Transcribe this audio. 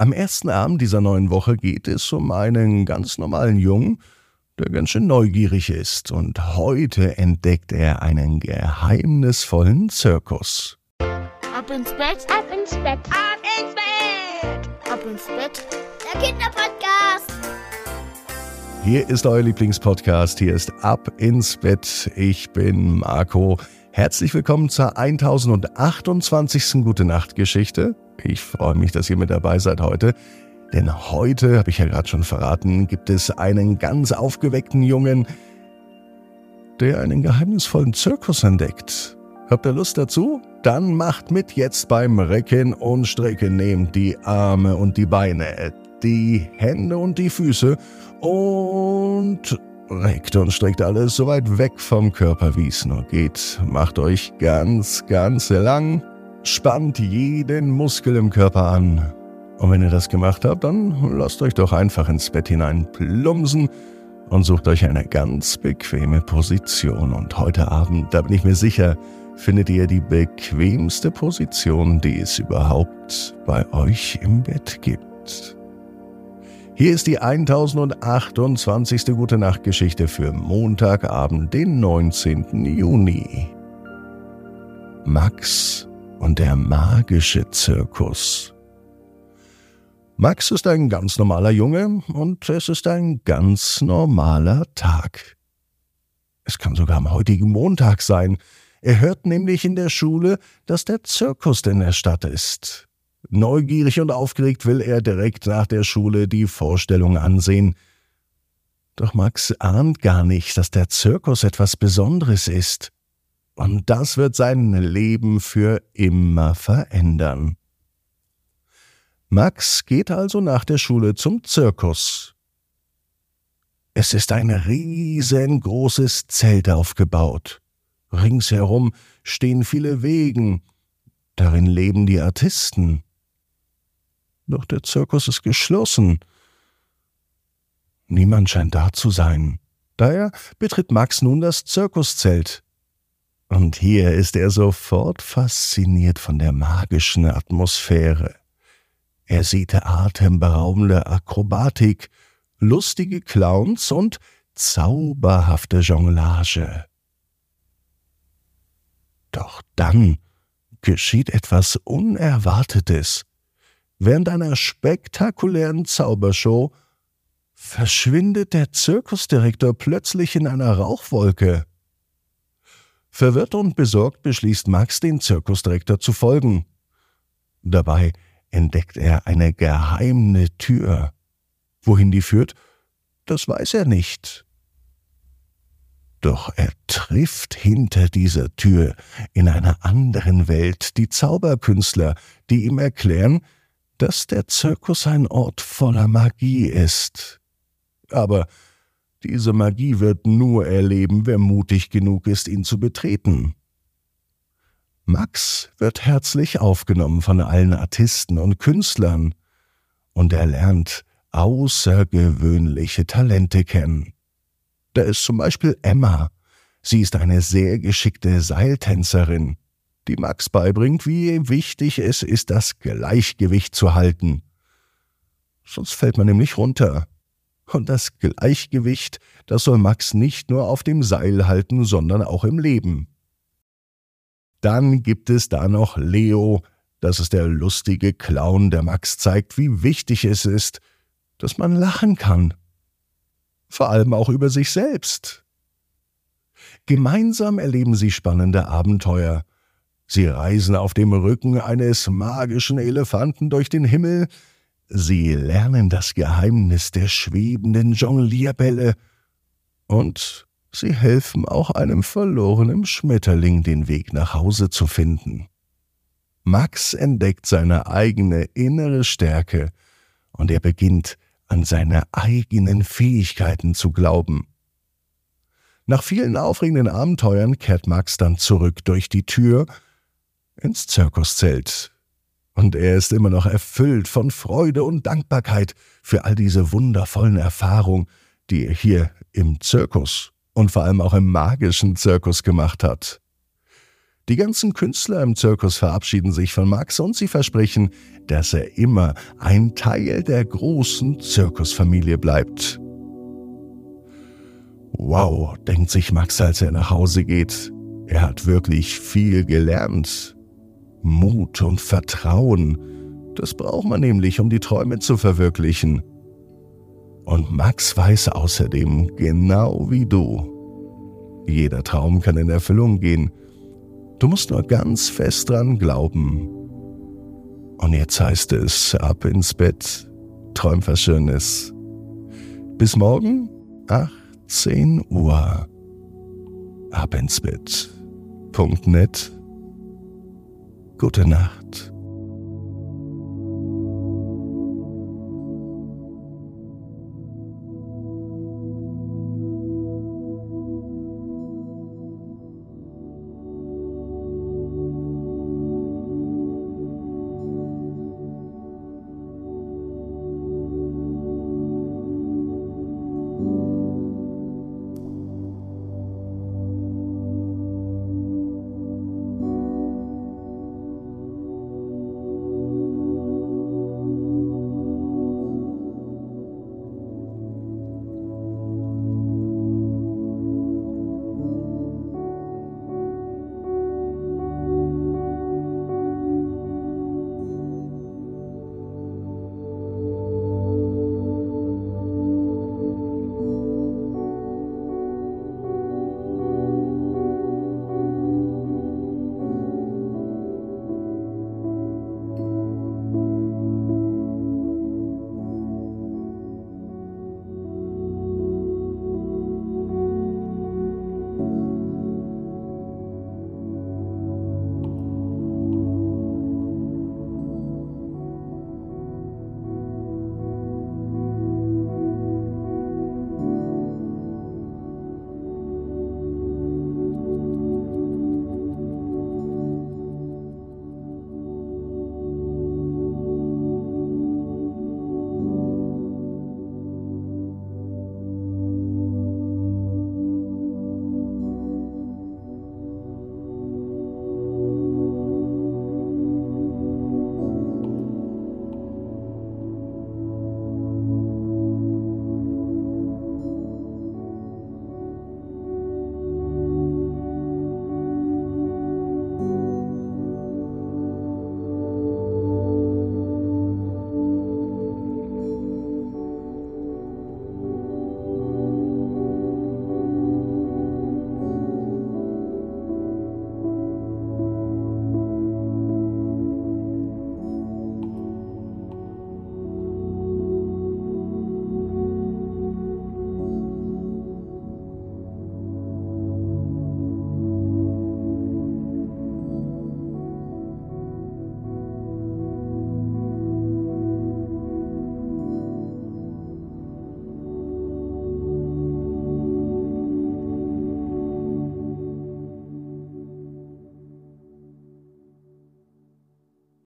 Am ersten Abend dieser neuen Woche geht es um einen ganz normalen Jungen, der ganz schön neugierig ist, und heute entdeckt er einen geheimnisvollen Zirkus. Ab ins Bett, ab ins Bett, ab ins Bett, ab ins Bett. Der Kinderpodcast. Hier ist euer Lieblingspodcast, hier ist Ab ins Bett. Ich bin Marco. Herzlich willkommen zur 1028. Gute Nacht Geschichte. Ich freue mich, dass ihr mit dabei seid heute. Denn heute, habe ich ja gerade schon verraten, gibt es einen ganz aufgeweckten Jungen, der einen geheimnisvollen Zirkus entdeckt. Habt ihr Lust dazu? Dann macht mit jetzt beim Recken und Strecken. Nehmt die Arme und die Beine, die Hände und die Füße und reckt und streckt alles so weit weg vom Körper, wie es nur geht. Macht euch ganz, ganz lang Spannt jeden Muskel im Körper an. Und wenn ihr das gemacht habt, dann lasst euch doch einfach ins Bett hinein plumsen und sucht euch eine ganz bequeme Position. Und heute Abend, da bin ich mir sicher, findet ihr die bequemste Position, die es überhaupt bei euch im Bett gibt. Hier ist die 1028. Gute Nacht Geschichte für Montagabend, den 19. Juni. Max und der magische Zirkus. Max ist ein ganz normaler Junge und es ist ein ganz normaler Tag. Es kann sogar am heutigen Montag sein. Er hört nämlich in der Schule, dass der Zirkus in der Stadt ist. Neugierig und aufgeregt will er direkt nach der Schule die Vorstellung ansehen. Doch Max ahnt gar nicht, dass der Zirkus etwas Besonderes ist. Und das wird sein Leben für immer verändern. Max geht also nach der Schule zum Zirkus. Es ist ein riesengroßes Zelt aufgebaut. Ringsherum stehen viele Wegen. Darin leben die Artisten. Doch der Zirkus ist geschlossen. Niemand scheint da zu sein. Daher betritt Max nun das Zirkuszelt. Und hier ist er sofort fasziniert von der magischen Atmosphäre. Er sieht atemberaubende Akrobatik, lustige Clowns und zauberhafte Jonglage. Doch dann geschieht etwas Unerwartetes. Während einer spektakulären Zaubershow verschwindet der Zirkusdirektor plötzlich in einer Rauchwolke. Verwirrt und besorgt beschließt Max, den Zirkusdirektor zu folgen. Dabei entdeckt er eine geheime Tür. Wohin die führt, das weiß er nicht. Doch er trifft hinter dieser Tür in einer anderen Welt die Zauberkünstler, die ihm erklären, dass der Zirkus ein Ort voller Magie ist. Aber diese Magie wird nur erleben, wer mutig genug ist, ihn zu betreten. Max wird herzlich aufgenommen von allen Artisten und Künstlern, und er lernt außergewöhnliche Talente kennen. Da ist zum Beispiel Emma. Sie ist eine sehr geschickte Seiltänzerin, die Max beibringt, wie wichtig es ist, das Gleichgewicht zu halten. Sonst fällt man nämlich runter. Und das Gleichgewicht, das soll Max nicht nur auf dem Seil halten, sondern auch im Leben. Dann gibt es da noch Leo, das ist der lustige Clown, der Max zeigt, wie wichtig es ist, dass man lachen kann. Vor allem auch über sich selbst. Gemeinsam erleben sie spannende Abenteuer. Sie reisen auf dem Rücken eines magischen Elefanten durch den Himmel, Sie lernen das Geheimnis der schwebenden Jonglierbälle und sie helfen auch einem verlorenen Schmetterling den Weg nach Hause zu finden. Max entdeckt seine eigene innere Stärke und er beginnt an seine eigenen Fähigkeiten zu glauben. Nach vielen aufregenden Abenteuern kehrt Max dann zurück durch die Tür ins Zirkuszelt, und er ist immer noch erfüllt von Freude und Dankbarkeit für all diese wundervollen Erfahrungen, die er hier im Zirkus und vor allem auch im magischen Zirkus gemacht hat. Die ganzen Künstler im Zirkus verabschieden sich von Max und sie versprechen, dass er immer ein Teil der großen Zirkusfamilie bleibt. Wow, denkt sich Max, als er nach Hause geht. Er hat wirklich viel gelernt. Mut und Vertrauen, das braucht man nämlich, um die Träume zu verwirklichen. Und Max weiß außerdem, genau wie du, jeder Traum kann in Erfüllung gehen. Du musst nur ganz fest dran glauben. Und jetzt heißt es, ab ins Bett, träum was Schönes. Bis morgen, 18 Uhr. Ab ins Bett. Punkt net. Gute Nacht.